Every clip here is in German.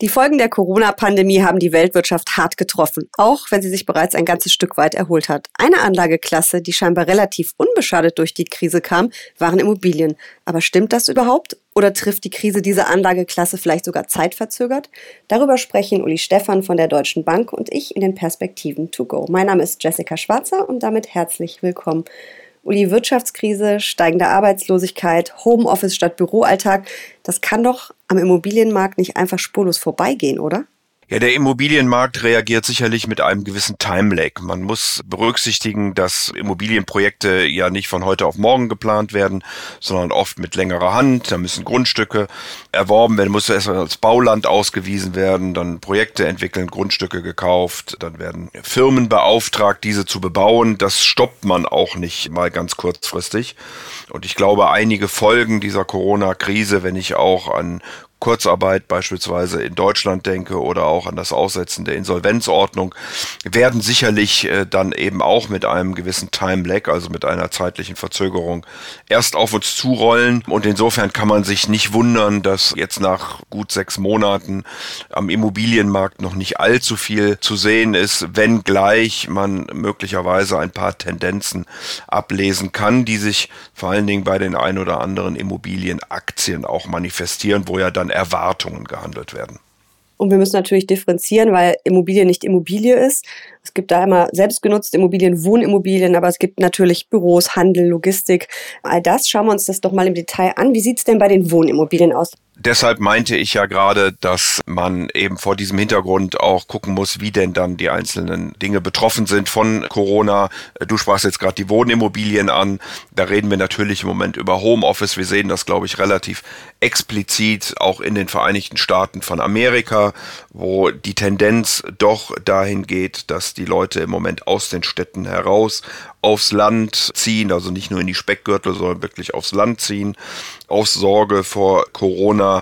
Die Folgen der Corona-Pandemie haben die Weltwirtschaft hart getroffen, auch wenn sie sich bereits ein ganzes Stück weit erholt hat. Eine Anlageklasse, die scheinbar relativ unbeschadet durch die Krise kam, waren Immobilien. Aber stimmt das überhaupt? Oder trifft die Krise diese Anlageklasse vielleicht sogar zeitverzögert? Darüber sprechen Uli Stephan von der Deutschen Bank und ich in den Perspektiven to go. Mein Name ist Jessica Schwarzer und damit herzlich willkommen. Uli, Wirtschaftskrise, steigende Arbeitslosigkeit, Homeoffice statt Büroalltag, das kann doch am Immobilienmarkt nicht einfach spurlos vorbeigehen, oder? Ja, der Immobilienmarkt reagiert sicherlich mit einem gewissen Timelag. Man muss berücksichtigen, dass Immobilienprojekte ja nicht von heute auf morgen geplant werden, sondern oft mit längerer Hand. Da müssen Grundstücke erworben werden, muss erst als Bauland ausgewiesen werden, dann Projekte entwickeln, Grundstücke gekauft, dann werden Firmen beauftragt, diese zu bebauen. Das stoppt man auch nicht mal ganz kurzfristig. Und ich glaube, einige Folgen dieser Corona-Krise, wenn ich auch an Kurzarbeit beispielsweise in Deutschland denke oder auch an das Aussetzen der Insolvenzordnung, werden sicherlich äh, dann eben auch mit einem gewissen Time Lag, also mit einer zeitlichen Verzögerung, erst auf uns zurollen. Und insofern kann man sich nicht wundern, dass jetzt nach gut sechs Monaten am Immobilienmarkt noch nicht allzu viel zu sehen ist, wenngleich man möglicherweise ein paar Tendenzen ablesen kann, die sich vor allen Dingen bei den ein oder anderen Immobilienaktien auch manifestieren, wo ja dann an Erwartungen gehandelt werden. Und wir müssen natürlich differenzieren, weil Immobilie nicht Immobilie ist. Es gibt da immer selbstgenutzte Immobilien, Wohnimmobilien, aber es gibt natürlich Büros, Handel, Logistik. All das schauen wir uns das doch mal im Detail an. Wie sieht es denn bei den Wohnimmobilien aus? Deshalb meinte ich ja gerade, dass man eben vor diesem Hintergrund auch gucken muss, wie denn dann die einzelnen Dinge betroffen sind von Corona. Du sprachst jetzt gerade die Wohnimmobilien an. Da reden wir natürlich im Moment über Homeoffice. Wir sehen das, glaube ich, relativ explizit auch in den Vereinigten Staaten von Amerika, wo die Tendenz doch dahin geht, dass die Leute im Moment aus den Städten heraus aufs Land ziehen, also nicht nur in die Speckgürtel, sondern wirklich aufs Land ziehen, aus Sorge vor Corona uh,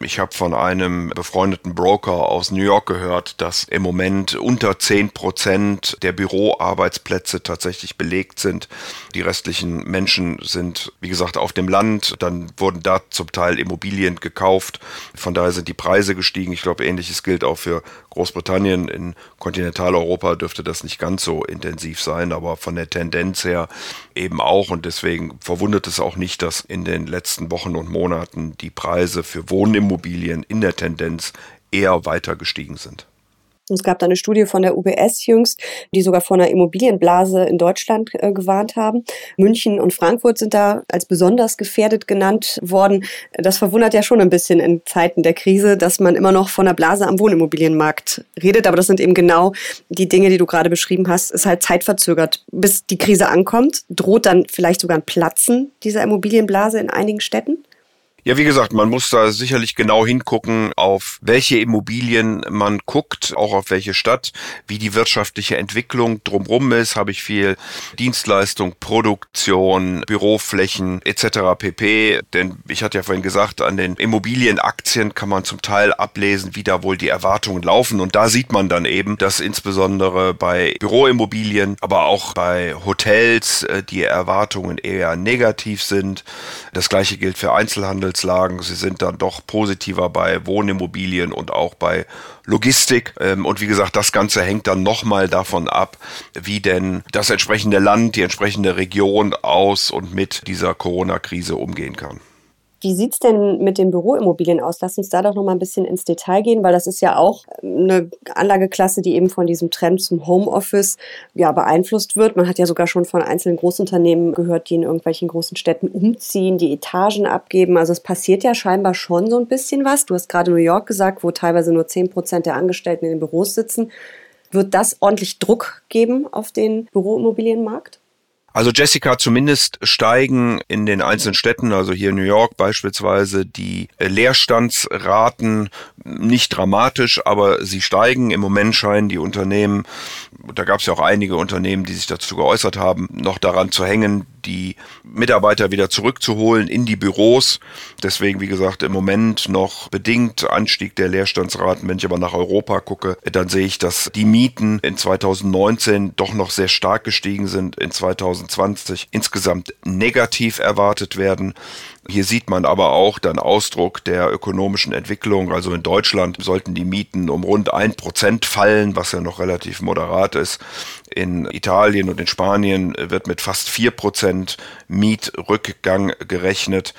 ich habe von einem befreundeten Broker aus New York gehört, dass im Moment unter 10 Prozent der Büroarbeitsplätze tatsächlich belegt sind. Die restlichen Menschen sind, wie gesagt, auf dem Land. Dann wurden da zum Teil Immobilien gekauft. Von daher sind die Preise gestiegen. Ich glaube, ähnliches gilt auch für Großbritannien. In Kontinentaleuropa dürfte das nicht ganz so intensiv sein, aber von der Tendenz her eben auch. Und deswegen verwundert es auch nicht, dass in den letzten Wochen und Monaten die Preise für Wohnimmobilien Immobilien in der Tendenz eher weiter gestiegen sind. Es gab da eine Studie von der UBS jüngst, die sogar vor einer Immobilienblase in Deutschland äh, gewarnt haben. München und Frankfurt sind da als besonders gefährdet genannt worden. Das verwundert ja schon ein bisschen in Zeiten der Krise, dass man immer noch von einer Blase am Wohnimmobilienmarkt redet. Aber das sind eben genau die Dinge, die du gerade beschrieben hast. Ist halt zeitverzögert, bis die Krise ankommt. Droht dann vielleicht sogar ein Platzen dieser Immobilienblase in einigen Städten? Ja, wie gesagt, man muss da sicherlich genau hingucken, auf welche Immobilien man guckt, auch auf welche Stadt, wie die wirtschaftliche Entwicklung drumherum ist. Habe ich viel Dienstleistung, Produktion, Büroflächen etc. pp. Denn ich hatte ja vorhin gesagt, an den Immobilienaktien kann man zum Teil ablesen, wie da wohl die Erwartungen laufen. Und da sieht man dann eben, dass insbesondere bei Büroimmobilien, aber auch bei Hotels äh, die Erwartungen eher negativ sind. Das gleiche gilt für Einzelhandel. Handelslagen. Sie sind dann doch positiver bei Wohnimmobilien und auch bei Logistik. Ähm, und wie gesagt, das Ganze hängt dann nochmal davon ab, wie denn das entsprechende Land, die entsprechende Region aus und mit dieser Corona-Krise umgehen kann. Wie sieht's denn mit den Büroimmobilien aus? Lass uns da doch noch mal ein bisschen ins Detail gehen, weil das ist ja auch eine Anlageklasse, die eben von diesem Trend zum Homeoffice ja beeinflusst wird. Man hat ja sogar schon von einzelnen Großunternehmen gehört, die in irgendwelchen großen Städten umziehen, die Etagen abgeben. Also es passiert ja scheinbar schon so ein bisschen was. Du hast gerade New York gesagt, wo teilweise nur zehn Prozent der Angestellten in den Büros sitzen. Wird das ordentlich Druck geben auf den Büroimmobilienmarkt? Also Jessica, zumindest steigen in den einzelnen Städten, also hier in New York beispielsweise, die Leerstandsraten nicht dramatisch, aber sie steigen. Im Moment scheinen die Unternehmen, da gab es ja auch einige Unternehmen, die sich dazu geäußert haben, noch daran zu hängen, die Mitarbeiter wieder zurückzuholen in die Büros. Deswegen, wie gesagt, im Moment noch bedingt Anstieg der Leerstandsraten. Wenn ich aber nach Europa gucke, dann sehe ich, dass die Mieten in 2019 doch noch sehr stark gestiegen sind, in 2020 insgesamt negativ erwartet werden. Hier sieht man aber auch dann Ausdruck der ökonomischen Entwicklung. Also in Deutschland sollten die Mieten um rund ein Prozent fallen, was ja noch relativ moderat ist. In Italien und in Spanien wird mit fast vier Prozent Mietrückgang gerechnet.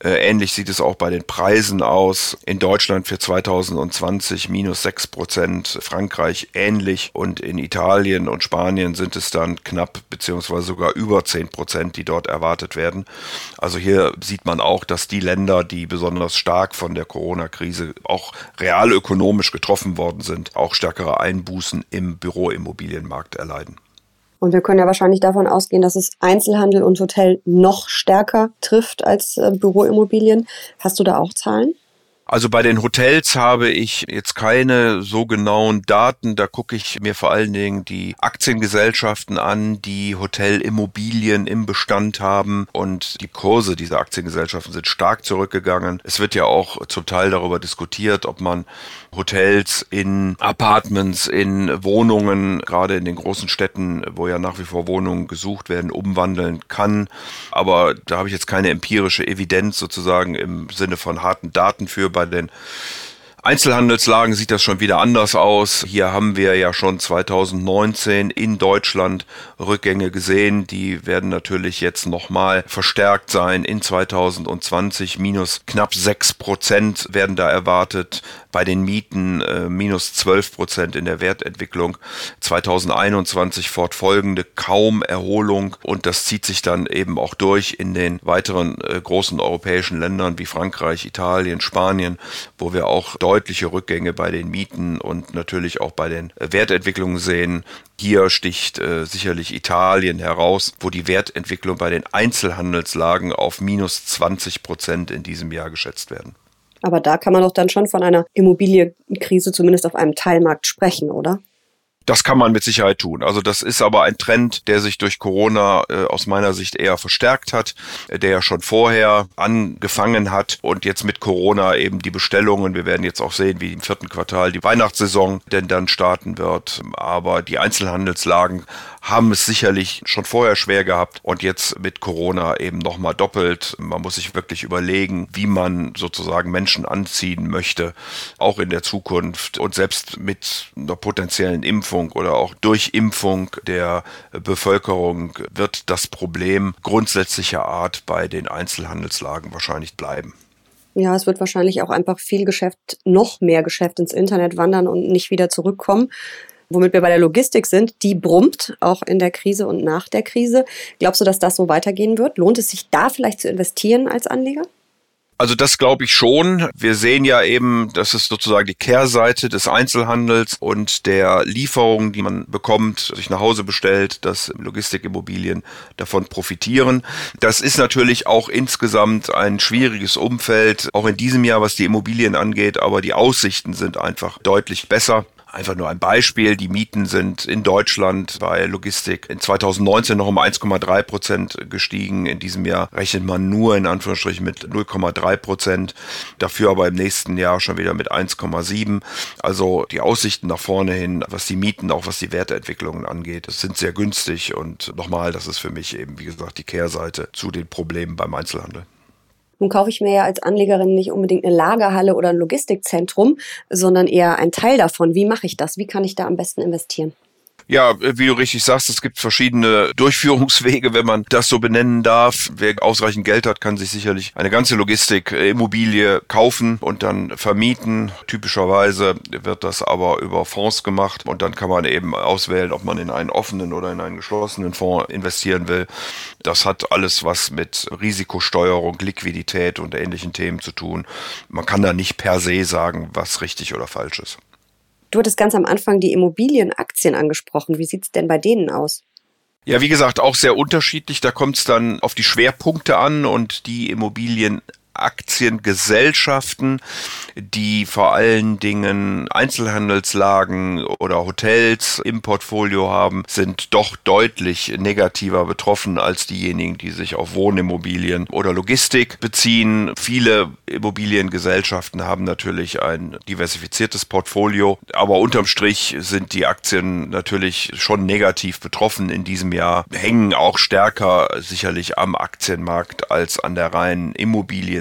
Äh, ähnlich sieht es auch bei den Preisen aus. In Deutschland für 2020 minus 6 Prozent, Frankreich ähnlich und in Italien und Spanien sind es dann knapp beziehungsweise sogar über 10 Prozent, die dort erwartet werden. Also hier sieht man auch, dass die Länder, die besonders stark von der Corona-Krise auch real ökonomisch getroffen worden sind, auch stärkere Einbußen im Büroimmobilienmarkt erleiden. Und wir können ja wahrscheinlich davon ausgehen, dass es Einzelhandel und Hotel noch stärker trifft als äh, Büroimmobilien. Hast du da auch Zahlen? Also bei den Hotels habe ich jetzt keine so genauen Daten. Da gucke ich mir vor allen Dingen die Aktiengesellschaften an, die Hotelimmobilien im Bestand haben. Und die Kurse dieser Aktiengesellschaften sind stark zurückgegangen. Es wird ja auch zum Teil darüber diskutiert, ob man Hotels in Apartments, in Wohnungen, gerade in den großen Städten, wo ja nach wie vor Wohnungen gesucht werden, umwandeln kann. Aber da habe ich jetzt keine empirische Evidenz sozusagen im Sinne von harten Daten für bei den Einzelhandelslagen sieht das schon wieder anders aus. Hier haben wir ja schon 2019 in Deutschland Rückgänge gesehen. Die werden natürlich jetzt nochmal verstärkt sein in 2020. Minus knapp sechs Prozent werden da erwartet bei den Mieten äh, minus 12 Prozent in der Wertentwicklung. 2021 fortfolgende kaum Erholung und das zieht sich dann eben auch durch in den weiteren äh, großen europäischen Ländern wie Frankreich, Italien, Spanien, wo wir auch deutliche Rückgänge bei den Mieten und natürlich auch bei den Wertentwicklungen sehen. Hier sticht äh, sicherlich Italien heraus, wo die Wertentwicklung bei den Einzelhandelslagen auf minus 20 Prozent in diesem Jahr geschätzt werden. Aber da kann man doch dann schon von einer Immobilienkrise zumindest auf einem Teilmarkt sprechen, oder? Das kann man mit Sicherheit tun. Also das ist aber ein Trend, der sich durch Corona äh, aus meiner Sicht eher verstärkt hat, äh, der ja schon vorher angefangen hat und jetzt mit Corona eben die Bestellungen. Wir werden jetzt auch sehen, wie im vierten Quartal die Weihnachtssaison denn dann starten wird. Aber die Einzelhandelslagen haben es sicherlich schon vorher schwer gehabt und jetzt mit Corona eben nochmal doppelt. Man muss sich wirklich überlegen, wie man sozusagen Menschen anziehen möchte, auch in der Zukunft und selbst mit einer potenziellen Impfung oder auch durch Impfung der Bevölkerung wird das Problem grundsätzlicher Art bei den Einzelhandelslagen wahrscheinlich bleiben. Ja, es wird wahrscheinlich auch einfach viel Geschäft, noch mehr Geschäft ins Internet wandern und nicht wieder zurückkommen womit wir bei der Logistik sind, die brummt, auch in der Krise und nach der Krise. Glaubst du, dass das so weitergehen wird? Lohnt es sich da vielleicht zu investieren als Anleger? Also das glaube ich schon. Wir sehen ja eben, das ist sozusagen die Kehrseite des Einzelhandels und der Lieferungen, die man bekommt, sich nach Hause bestellt, dass Logistikimmobilien davon profitieren. Das ist natürlich auch insgesamt ein schwieriges Umfeld, auch in diesem Jahr, was die Immobilien angeht, aber die Aussichten sind einfach deutlich besser. Einfach nur ein Beispiel. Die Mieten sind in Deutschland bei Logistik in 2019 noch um 1,3 Prozent gestiegen. In diesem Jahr rechnet man nur in Anführungsstrichen mit 0,3 Prozent. Dafür aber im nächsten Jahr schon wieder mit 1,7. Also die Aussichten nach vorne hin, was die Mieten, auch was die Werteentwicklungen angeht, sind sehr günstig. Und nochmal, das ist für mich eben, wie gesagt, die Kehrseite zu den Problemen beim Einzelhandel. Nun kaufe ich mir ja als Anlegerin nicht unbedingt eine Lagerhalle oder ein Logistikzentrum, sondern eher ein Teil davon. Wie mache ich das? Wie kann ich da am besten investieren? Ja, wie du richtig sagst, es gibt verschiedene Durchführungswege, wenn man das so benennen darf. Wer ausreichend Geld hat, kann sich sicherlich eine ganze Logistikimmobilie kaufen und dann vermieten. Typischerweise wird das aber über Fonds gemacht und dann kann man eben auswählen, ob man in einen offenen oder in einen geschlossenen Fonds investieren will. Das hat alles was mit Risikosteuerung, Liquidität und ähnlichen Themen zu tun. Man kann da nicht per se sagen, was richtig oder falsch ist. Du hattest ganz am Anfang die Immobilienaktien angesprochen. Wie sieht es denn bei denen aus? Ja, wie gesagt, auch sehr unterschiedlich. Da kommt es dann auf die Schwerpunkte an und die Immobilien Aktiengesellschaften, die vor allen Dingen Einzelhandelslagen oder Hotels im Portfolio haben, sind doch deutlich negativer betroffen als diejenigen, die sich auf Wohnimmobilien oder Logistik beziehen. Viele Immobiliengesellschaften haben natürlich ein diversifiziertes Portfolio, aber unterm Strich sind die Aktien natürlich schon negativ betroffen in diesem Jahr, hängen auch stärker sicherlich am Aktienmarkt als an der reinen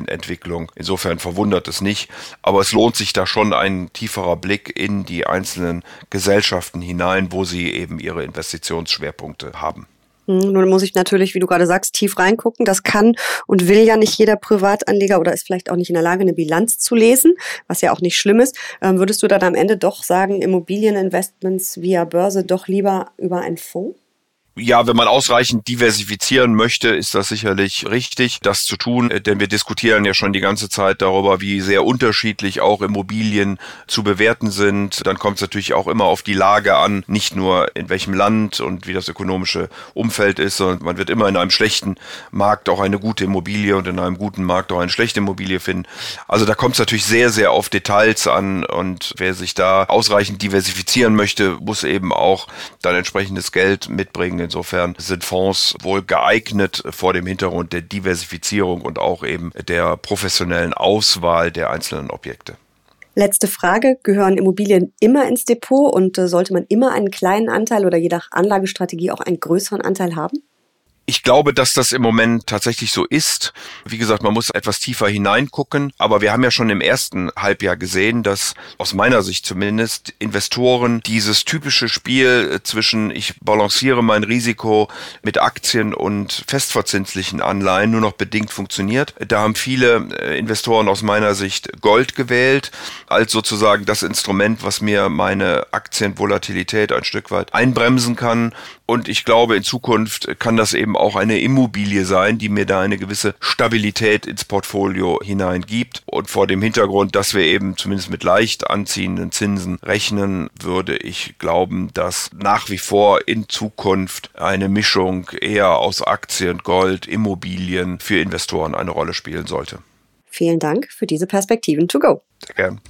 Immobilienentwicklung. Insofern verwundert es nicht, aber es lohnt sich da schon ein tieferer Blick in die einzelnen Gesellschaften hinein, wo sie eben ihre Investitionsschwerpunkte haben. Hm, nun muss ich natürlich, wie du gerade sagst, tief reingucken. Das kann und will ja nicht jeder Privatanleger oder ist vielleicht auch nicht in der Lage, eine Bilanz zu lesen, was ja auch nicht schlimm ist. Ähm, würdest du dann am Ende doch sagen, Immobilieninvestments via Börse doch lieber über einen Fonds? Ja, wenn man ausreichend diversifizieren möchte, ist das sicherlich richtig, das zu tun, äh, denn wir diskutieren ja schon die ganze Zeit darüber, wie sehr unterschiedlich auch Immobilien zu bewerten sind. Dann kommt es natürlich auch immer auf die Lage an, nicht nur in welchem Land und wie das ökonomische Umfeld ist, sondern man wird immer in einem schlechten Markt auch eine gute Immobilie und in einem guten Markt auch eine schlechte Immobilie finden. Also da kommt es natürlich sehr, sehr auf Details an und wer sich da ausreichend diversifizieren möchte, muss eben auch dann entsprechendes Geld mitbringen Insofern sind Fonds wohl geeignet vor dem Hintergrund der Diversifizierung und auch eben der professionellen Auswahl der einzelnen Objekte. Letzte Frage. Gehören Immobilien immer ins Depot und äh, sollte man immer einen kleinen Anteil oder je nach Anlagestrategie auch einen größeren Anteil haben? Ich glaube, dass das im Moment tatsächlich so ist. Wie gesagt, man muss etwas tiefer hineingucken. Aber wir haben ja schon im ersten Halbjahr gesehen, dass aus meiner Sicht zumindest Investoren dieses typische Spiel zwischen ich balanciere mein Risiko mit Aktien und festverzinslichen Anleihen nur noch bedingt funktioniert. Da haben viele äh, Investoren aus meiner Sicht Gold gewählt als sozusagen das Instrument, was mir meine Aktienvolatilität ein Stück weit einbremsen kann. Und ich glaube, in Zukunft kann das eben auch eine Immobilie sein, die mir da eine gewisse Stabilität ins Portfolio hineingibt. Und vor dem Hintergrund, dass wir eben zumindest mit leicht anziehenden Zinsen rechnen, würde ich glauben, dass nach wie vor in Zukunft eine Mischung eher aus Aktien, Gold, Immobilien für Investoren eine Rolle spielen sollte. Vielen Dank für diese Perspektiven to go. Sehr gern.